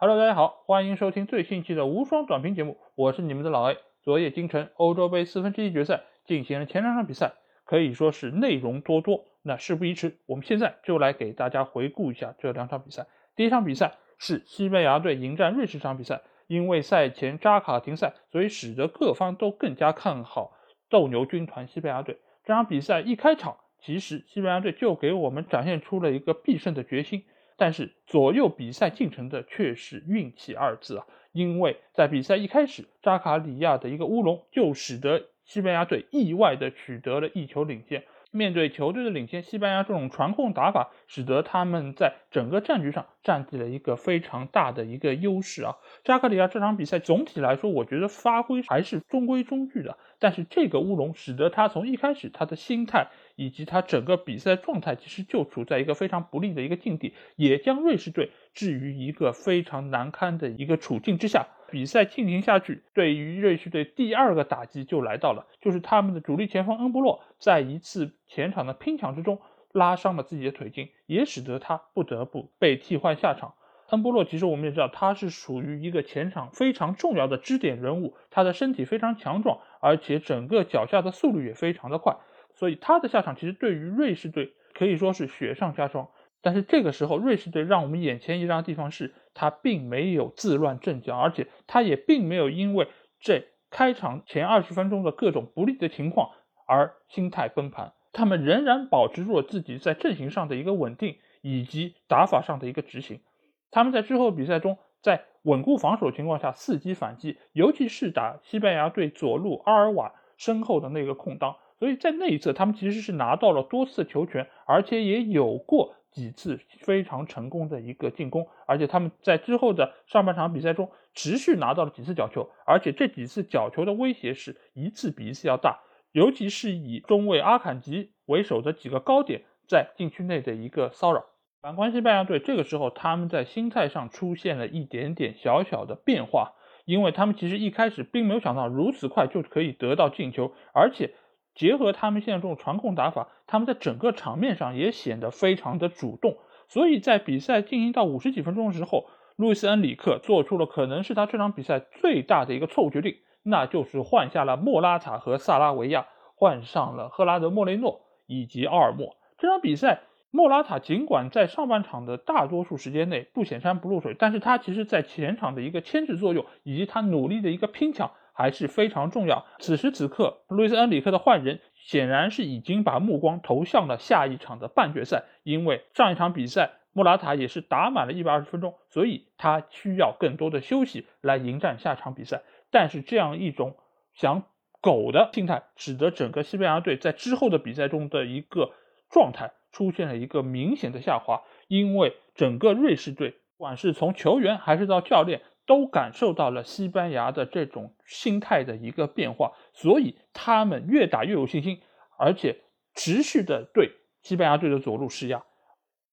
Hello，大家好，欢迎收听最新期的无双短评节目，我是你们的老 A。昨夜京城，欧洲杯四分之一决赛进行了前两场比赛，可以说是内容多多。那事不宜迟，我们现在就来给大家回顾一下这两场比赛。第一场比赛是西班牙队迎战瑞士这场比赛，因为赛前扎卡停赛，所以使得各方都更加看好斗牛军团西班牙队。这场比赛一开场，其实西班牙队就给我们展现出了一个必胜的决心。但是左右比赛进程的却是运气二字啊！因为在比赛一开始，扎卡里亚的一个乌龙就使得西班牙队意外的取得了一球领先。面对球队的领先，西班牙这种传控打法，使得他们在整个战局上占据了一个非常大的一个优势啊。扎卡里亚这场比赛总体来说，我觉得发挥还是中规中矩的。但是这个乌龙使得他从一开始他的心态以及他整个比赛状态，其实就处在一个非常不利的一个境地，也将瑞士队置于一个非常难堪的一个处境之下。比赛进行下去，对于瑞士队第二个打击就来到了，就是他们的主力前锋恩波洛在一次前场的拼抢之中拉伤了自己的腿筋，也使得他不得不被替换下场。恩波洛其实我们也知道，他是属于一个前场非常重要的支点人物，他的身体非常强壮，而且整个脚下的速率也非常的快，所以他的下场其实对于瑞士队可以说是雪上加霜。但是这个时候，瑞士队让我们眼前一亮的地方是，他并没有自乱阵脚，而且他也并没有因为这开场前二十分钟的各种不利的情况而心态崩盘，他们仍然保持住了自己在阵型上的一个稳定以及打法上的一个执行。他们在之后比赛中，在稳固防守情况下伺机反击，尤其是打西班牙队左路阿尔瓦身后的那个空当，所以在那一侧他们其实是拿到了多次球权，而且也有过。几次非常成功的一个进攻，而且他们在之后的上半场比赛中持续拿到了几次角球，而且这几次角球的威胁是一次比一次要大，尤其是以中卫阿坎吉为首的几个高点在禁区内的一个骚扰。反观西班牙队，这个时候他们在心态上出现了一点点小小的变化，因为他们其实一开始并没有想到如此快就可以得到进球，而且。结合他们现在这种传控打法，他们在整个场面上也显得非常的主动。所以在比赛进行到五十几分钟的时候，路易斯·恩里克做出了可能是他这场比赛最大的一个错误决定，那就是换下了莫拉塔和萨拉维亚，换上了赫拉德·莫雷诺以及奥尔莫。这场比赛，莫拉塔尽管在上半场的大多数时间内不显山不露水，但是他其实在前场的一个牵制作用以及他努力的一个拼抢。还是非常重要。此时此刻，路易斯·恩里克的换人显然是已经把目光投向了下一场的半决赛，因为上一场比赛莫拉塔也是打满了一百二十分钟，所以他需要更多的休息来迎战下场比赛。但是这样一种想狗的心态，使得整个西班牙队在之后的比赛中的一个状态出现了一个明显的下滑，因为整个瑞士队，不管是从球员还是到教练。都感受到了西班牙的这种心态的一个变化，所以他们越打越有信心，而且持续的对西班牙队的左路施压。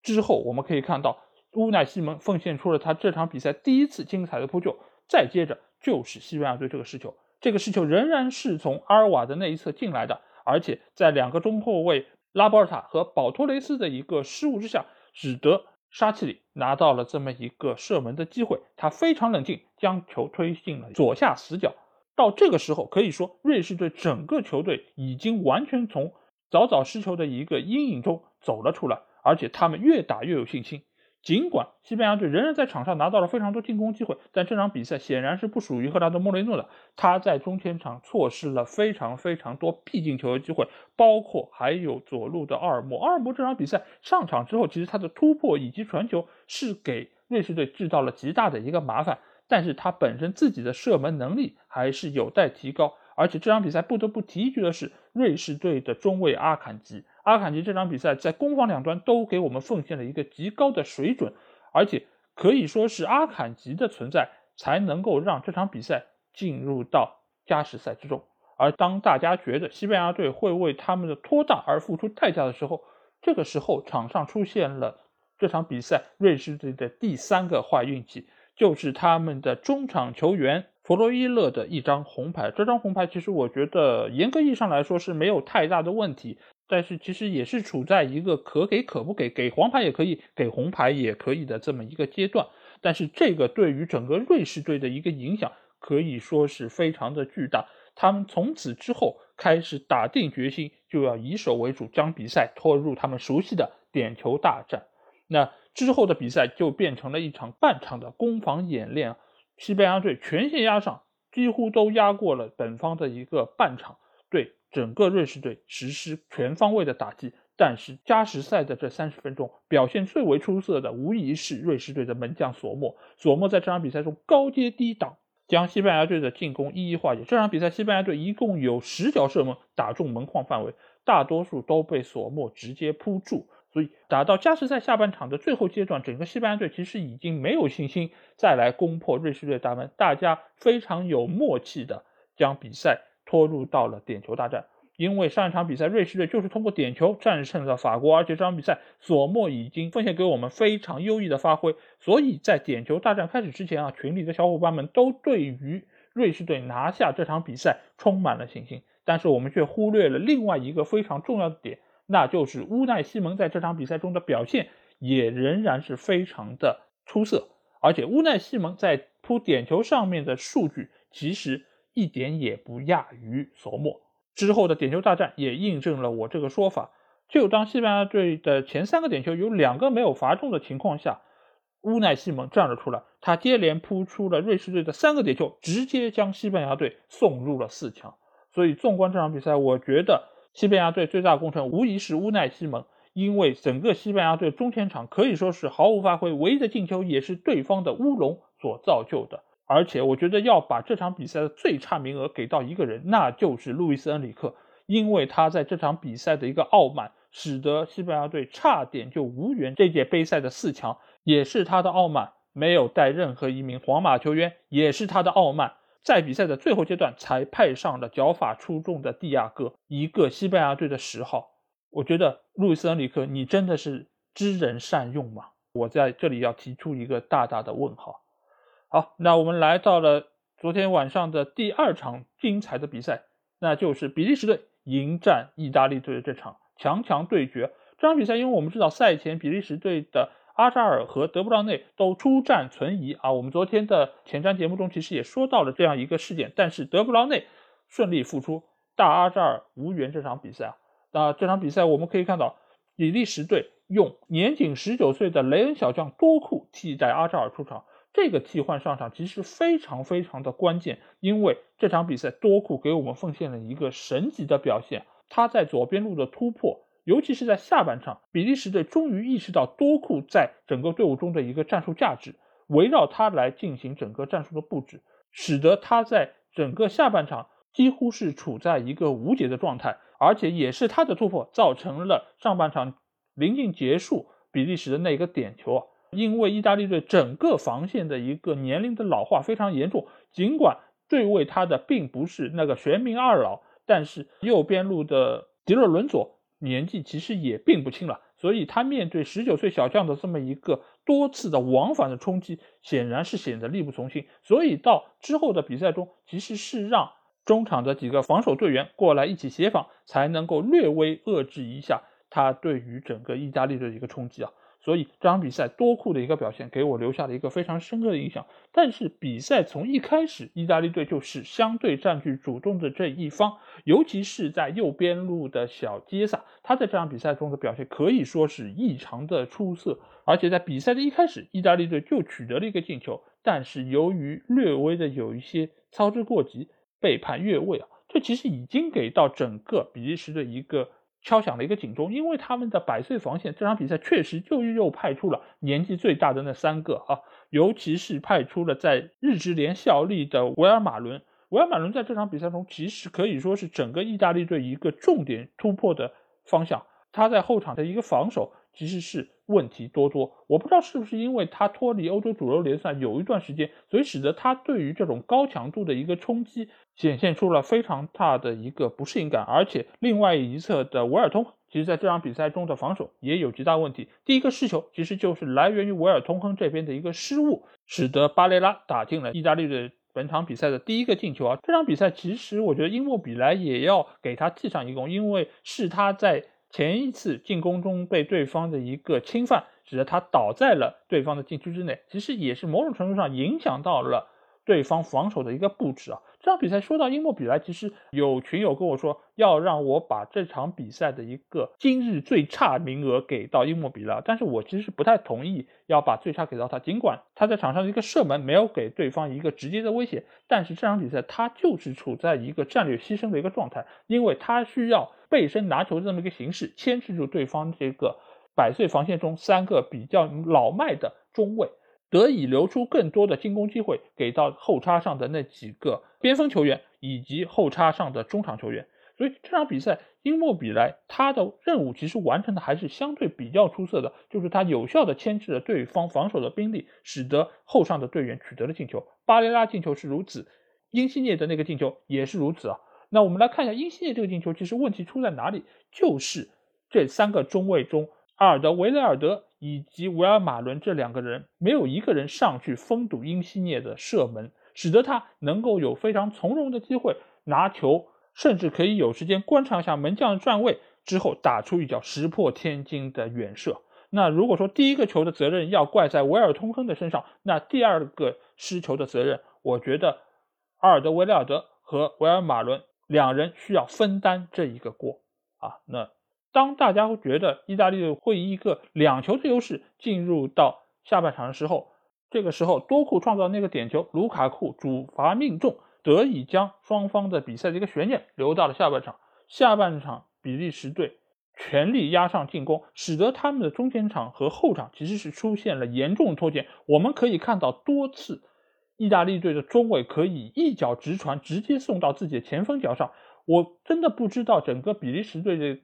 之后我们可以看到，乌奈西蒙奉献出了他这场比赛第一次精彩的扑救，再接着就是西班牙队这个失球，这个失球仍然是从阿尔瓦的那一侧进来的，而且在两个中后卫拉波尔塔和保托雷斯的一个失误之下，使得。沙奇里拿到了这么一个射门的机会，他非常冷静，将球推进了左下死角。到这个时候，可以说瑞士队整个球队已经完全从早早失球的一个阴影中走了出来，而且他们越打越有信心。尽管西班牙队仍然在场上拿到了非常多进攻机会，但这场比赛显然是不属于赫拉德·莫雷诺的。他在中前场错失了非常非常多必进球的机会，包括还有左路的奥尔莫。奥尔莫这场比赛上场之后，其实他的突破以及传球是给瑞士队制造了极大的一个麻烦，但是他本身自己的射门能力还是有待提高。而且这场比赛不得不提一句的是，瑞士队的中卫阿坎吉。阿坎吉这场比赛在攻防两端都给我们奉献了一个极高的水准，而且可以说是阿坎吉的存在才能够让这场比赛进入到加时赛之中。而当大家觉得西班牙队会为他们的拖大而付出代价的时候，这个时候场上出现了这场比赛瑞士队的第三个坏运气，就是他们的中场球员弗洛伊勒的一张红牌。这张红牌其实我觉得严格意义上来说是没有太大的问题。但是其实也是处在一个可给可不给，给黄牌也可以，给红牌也可以的这么一个阶段。但是这个对于整个瑞士队的一个影响可以说是非常的巨大。他们从此之后开始打定决心，就要以守为主，将比赛拖入他们熟悉的点球大战。那之后的比赛就变成了一场半场的攻防演练，西班牙队全线压上，几乎都压过了本方的一个半场，对整个瑞士队实施全方位的打击。但是加时赛的这三十分钟，表现最为出色的无疑是瑞士队的门将索莫。索莫在这场比赛中高接低挡，将西班牙队的进攻一一化解。这场比赛，西班牙队一共有十脚射门打中门框范围，大多数都被索莫直接扑住。所以打到加时赛下半场的最后阶段，整个西班牙队其实已经没有信心再来攻破瑞士队大门，大家非常有默契的将比赛拖入到了点球大战。因为上一场比赛瑞士队就是通过点球战胜了法国，而且这场比赛索莫已经奉献给我们非常优异的发挥，所以在点球大战开始之前啊，群里的小伙伴们都对于瑞士队拿下这场比赛充满了信心，但是我们却忽略了另外一个非常重要的点。那就是乌奈西蒙在这场比赛中的表现也仍然是非常的出色，而且乌奈西蒙在扑点球上面的数据其实一点也不亚于索莫。之后的点球大战也印证了我这个说法。就当西班牙队的前三个点球有两个没有罚中的情况下，乌奈西蒙站了出来，他接连扑出了瑞士队的三个点球，直接将西班牙队送入了四强。所以纵观这场比赛，我觉得。西班牙队最大功臣无疑是乌奈西蒙，因为整个西班牙队中前场可以说是毫无发挥，唯一的进球也是对方的乌龙所造就的。而且我觉得要把这场比赛的最差名额给到一个人，那就是路易斯恩里克，因为他在这场比赛的一个傲慢，使得西班牙队差点就无缘这届杯赛的四强，也是他的傲慢，没有带任何一名皇马球员，也是他的傲慢。在比赛的最后阶段，才派上了脚法出众的蒂亚戈，一个西班牙队的十号。我觉得路易斯恩里克，你真的是知人善用吗？我在这里要提出一个大大的问号。好，那我们来到了昨天晚上的第二场精彩的比赛，那就是比利时队迎战意大利队的这场强强对决。这场比赛，因为我们知道赛前比利时队的。阿扎尔和德布劳内都出战存疑啊！我们昨天的前瞻节目中其实也说到了这样一个事件，但是德布劳内顺利复出，大阿扎尔无缘这场比赛啊。那这场比赛我们可以看到，比利时队用年仅十九岁的雷恩小将多库替代阿扎尔出场，这个替换上场其实非常非常的关键，因为这场比赛多库给我们奉献了一个神级的表现，他在左边路的突破。尤其是在下半场，比利时队终于意识到多库在整个队伍中的一个战术价值，围绕他来进行整个战术的布置，使得他在整个下半场几乎是处在一个无解的状态，而且也是他的突破造成了上半场临近结束比利时的那个点球啊！因为意大利队整个防线的一个年龄的老化非常严重，尽管对位他的并不是那个玄冥二老，但是右边路的迪勒伦佐。年纪其实也并不轻了，所以他面对十九岁小将的这么一个多次的往返的冲击，显然是显得力不从心。所以到之后的比赛中，其实是让中场的几个防守队员过来一起协防，才能够略微遏制一下他对于整个意大利队的一个冲击啊。所以这场比赛多库的一个表现给我留下了一个非常深刻的印象。但是比赛从一开始，意大利队就是相对占据主动的这一方，尤其是在右边路的小杰萨，他在这场比赛中的表现可以说是异常的出色。而且在比赛的一开始，意大利队就取得了一个进球，但是由于略微的有一些操之过急，被判越位啊，这其实已经给到整个比利时的一个。敲响了一个警钟，因为他们的百岁防线这场比赛确实就又派出了年纪最大的那三个啊，尤其是派出了在日职联效力的维尔马伦。维尔马伦在这场比赛中其实可以说是整个意大利队一个重点突破的方向，他在后场的一个防守。其实是问题多多，我不知道是不是因为他脱离欧洲主流联赛有一段时间，所以使得他对于这种高强度的一个冲击显现出了非常大的一个不适应感。而且另外一侧的维尔通，其实在这场比赛中的防守也有极大问题。第一个失球其实就是来源于维尔通亨这边的一个失误，使得巴雷拉打进了意大利的本场比赛的第一个进球啊。这场比赛其实我觉得因莫比莱也要给他记上一功，因为是他在。前一次进攻中被对方的一个侵犯，使得他倒在了对方的禁区之内，其实也是某种程度上影响到了对方防守的一个布置啊。这场比赛说到英莫比莱，其实有群友跟我说要让我把这场比赛的一个今日最差名额给到英莫比莱，但是我其实是不太同意要把最差给到他。尽管他在场上的一个射门没有给对方一个直接的威胁，但是这场比赛他就是处在一个战略牺牲的一个状态，因为他需要背身拿球这么一个形式牵制住对方这个百岁防线中三个比较老迈的中卫。得以留出更多的进攻机会给到后插上的那几个边锋球员以及后插上的中场球员，所以这场比赛英莫比莱他的任务其实完成的还是相对比较出色的，就是他有效的牵制了对方防守的兵力，使得后上的队员取得了进球。巴雷拉进球是如此，英西涅的那个进球也是如此啊。那我们来看一下英西涅这个进球，其实问题出在哪里？就是这三个中卫中，阿尔德维雷尔德。以及维尔马伦这两个人没有一个人上去封堵英西涅的射门，使得他能够有非常从容的机会拿球，甚至可以有时间观察一下门将的站位，之后打出一脚石破天惊的远射。那如果说第一个球的责任要怪在维尔通亨的身上，那第二个失球的责任，我觉得阿尔德维雷尔德和维尔马伦两人需要分担这一个锅啊。那。当大家觉得意大利会以一个两球的优势进入到下半场的时候，这个时候多库创造那个点球，卢卡库主罚命中，得以将双方的比赛的一个悬念留到了下半场。下半场比利时队全力压上进攻，使得他们的中前场和后场其实是出现了严重脱节。我们可以看到多次意大利队的中卫可以一脚直传直接送到自己的前锋脚上，我真的不知道整个比利时队的。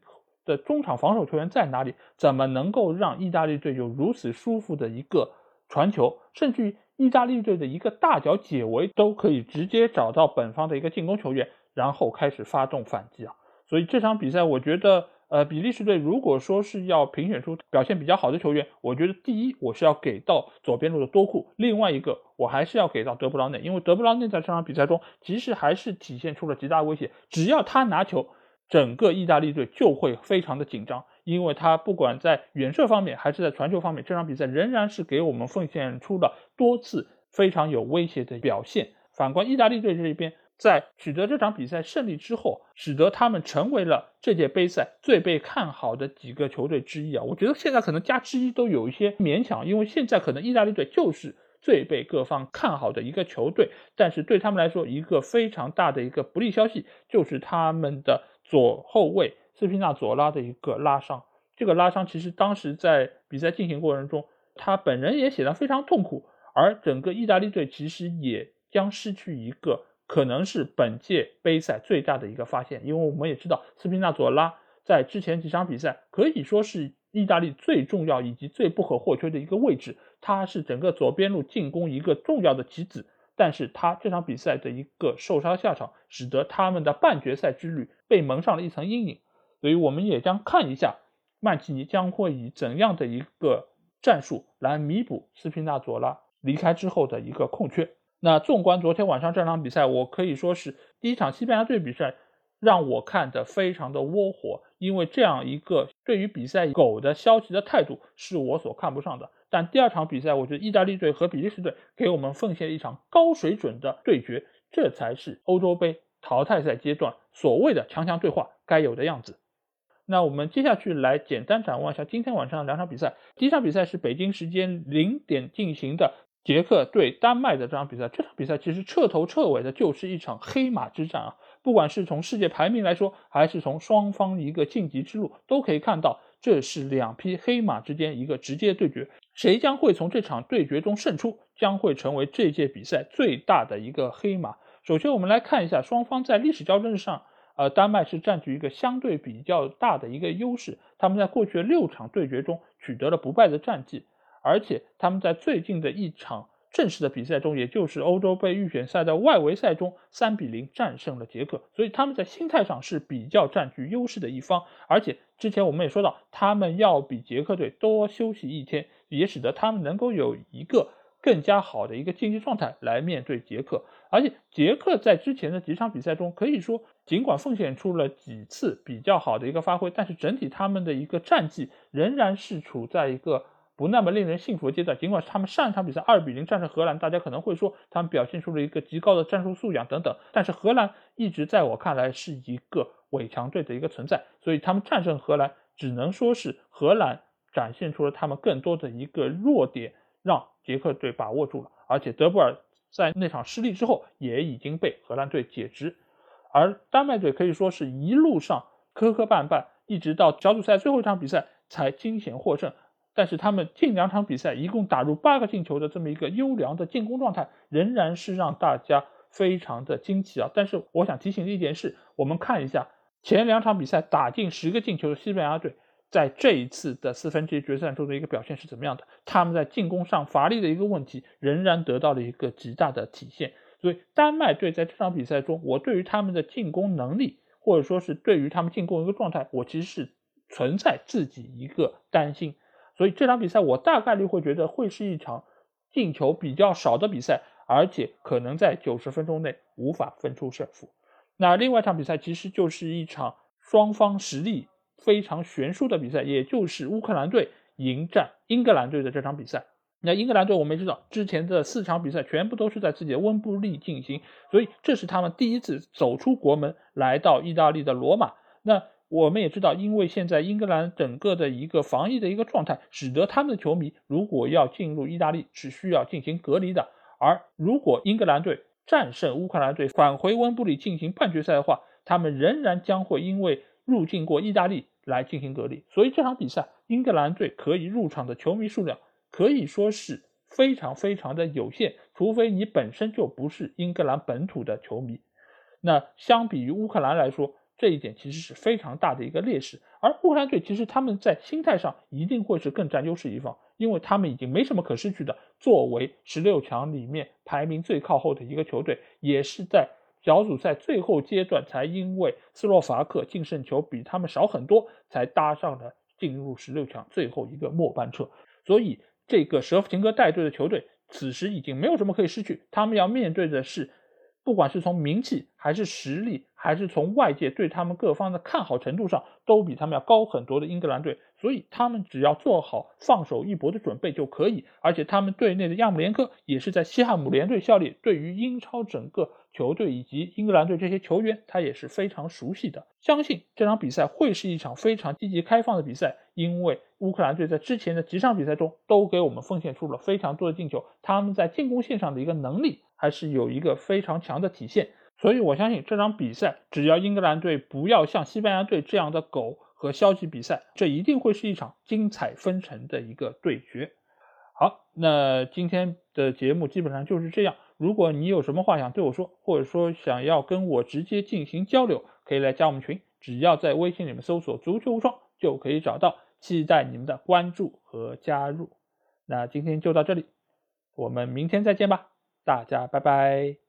的中场防守球员在哪里？怎么能够让意大利队有如此舒服的一个传球？甚至于意大利队的一个大脚解围都可以直接找到本方的一个进攻球员，然后开始发动反击啊！所以这场比赛，我觉得，呃，比利时队如果说是要评选出表现比较好的球员，我觉得第一我是要给到左边路的多库，另外一个我还是要给到德布劳内，因为德布劳内在这场比赛中其实还是体现出了极大威胁，只要他拿球。整个意大利队就会非常的紧张，因为他不管在远射方面还是在传球方面，这场比赛仍然是给我们奉献出了多次非常有威胁的表现。反观意大利队这一边，在取得这场比赛胜利之后，使得他们成为了这届杯赛最被看好的几个球队之一啊！我觉得现在可能加之一都有一些勉强，因为现在可能意大利队就是最被各方看好的一个球队，但是对他们来说，一个非常大的一个不利消息就是他们的。左后卫斯皮纳佐拉的一个拉伤，这个拉伤其实当时在比赛进行过程中，他本人也显得非常痛苦，而整个意大利队其实也将失去一个可能是本届杯赛最大的一个发现，因为我们也知道斯皮纳佐拉在之前几场比赛可以说是意大利最重要以及最不可或缺的一个位置，他是整个左边路进攻一个重要的棋子。但是他这场比赛的一个受伤下场，使得他们的半决赛之旅被蒙上了一层阴影。所以我们也将看一下曼奇尼将会以怎样的一个战术来弥补斯皮纳佐拉离开之后的一个空缺。那纵观昨天晚上这场比赛，我可以说是第一场西班牙队比赛让我看得非常的窝火，因为这样一个对于比赛狗的消极的态度是我所看不上的。但第二场比赛，我觉得意大利队和比利时队给我们奉献了一场高水准的对决，这才是欧洲杯淘汰赛阶段所谓的强强对话该有的样子。那我们接下去来简单展望一下今天晚上的两场比赛。第一场比赛是北京时间零点进行的捷克对丹麦的这场比赛。这场比赛其实彻头彻尾的就是一场黑马之战啊！不管是从世界排名来说，还是从双方一个晋级之路，都可以看到这是两匹黑马之间一个直接对决。谁将会从这场对决中胜出，将会成为这届比赛最大的一个黑马。首先，我们来看一下双方在历史交战上，呃，丹麦是占据一个相对比较大的一个优势。他们在过去的六场对决中取得了不败的战绩，而且他们在最近的一场正式的比赛中，也就是欧洲杯预选赛的外围赛中，三比零战胜了捷克。所以他们在心态上是比较占据优势的一方。而且之前我们也说到，他们要比捷克队多休息一天。也使得他们能够有一个更加好的一个竞技状态来面对捷克。而且捷克在之前的几场比赛中，可以说尽管奉献出了几次比较好的一个发挥，但是整体他们的一个战绩仍然是处在一个不那么令人信服的阶段。尽管他们上一场比赛二比零战胜荷兰，大家可能会说他们表现出了一个极高的战术素养等等，但是荷兰一直在我看来是一个伪强队的一个存在，所以他们战胜荷兰只能说是荷兰展现出了他们更多的一个弱点，让捷克队把握住了，而且德布尔。在那场失利之后，也已经被荷兰队解职，而丹麦队可以说是一路上磕磕绊绊，一直到小组赛最后一场比赛才惊险获胜。但是他们近两场比赛一共打入八个进球的这么一个优良的进攻状态，仍然是让大家非常的惊奇啊！但是我想提醒的一点是，我们看一下前两场比赛打进十个进球的西班牙队。在这一次的四分之一决赛中的一个表现是怎么样的？他们在进攻上乏力的一个问题仍然得到了一个极大的体现。所以丹麦队在这场比赛中，我对于他们的进攻能力，或者说是对于他们进攻一个状态，我其实是存在自己一个担心。所以这场比赛我大概率会觉得会是一场进球比较少的比赛，而且可能在九十分钟内无法分出胜负。那另外一场比赛其实就是一场双方实力。非常悬殊的比赛，也就是乌克兰队迎战英格兰队的这场比赛。那英格兰队我们也知道，之前的四场比赛全部都是在自己的温布利进行，所以这是他们第一次走出国门来到意大利的罗马。那我们也知道，因为现在英格兰整个的一个防疫的一个状态，使得他们的球迷如果要进入意大利是需要进行隔离的。而如果英格兰队战胜乌克兰队，返回温布利进行半决赛的话，他们仍然将会因为入境过意大利。来进行隔离，所以这场比赛英格兰队可以入场的球迷数量可以说是非常非常的有限，除非你本身就不是英格兰本土的球迷。那相比于乌克兰来说，这一点其实是非常大的一个劣势。而乌克兰队其实他们在心态上一定会是更占优势一方，因为他们已经没什么可失去的。作为十六强里面排名最靠后的一个球队，也是在。小组赛最后阶段才因为斯洛伐克净胜球比他们少很多，才搭上了进入十六强最后一个末班车。所以这个舍甫琴科带队的球队此时已经没有什么可以失去，他们要面对的是，不管是从名气还是实力，还是从外界对他们各方的看好程度上，都比他们要高很多的英格兰队。所以他们只要做好放手一搏的准备就可以。而且他们队内的亚姆连科也是在西汉姆联队效力，对于英超整个。球队以及英格兰队这些球员，他也是非常熟悉的。相信这场比赛会是一场非常积极开放的比赛，因为乌克兰队在之前的几场比赛中都给我们奉献出了非常多的进球，他们在进攻线上的一个能力还是有一个非常强的体现。所以我相信这场比赛，只要英格兰队不要像西班牙队这样的狗和消极比赛，这一定会是一场精彩纷呈的一个对决。好，那今天的节目基本上就是这样。如果你有什么话想对我说，或者说想要跟我直接进行交流，可以来加我们群，只要在微信里面搜索“足球无双”就可以找到。期待你们的关注和加入。那今天就到这里，我们明天再见吧，大家拜拜。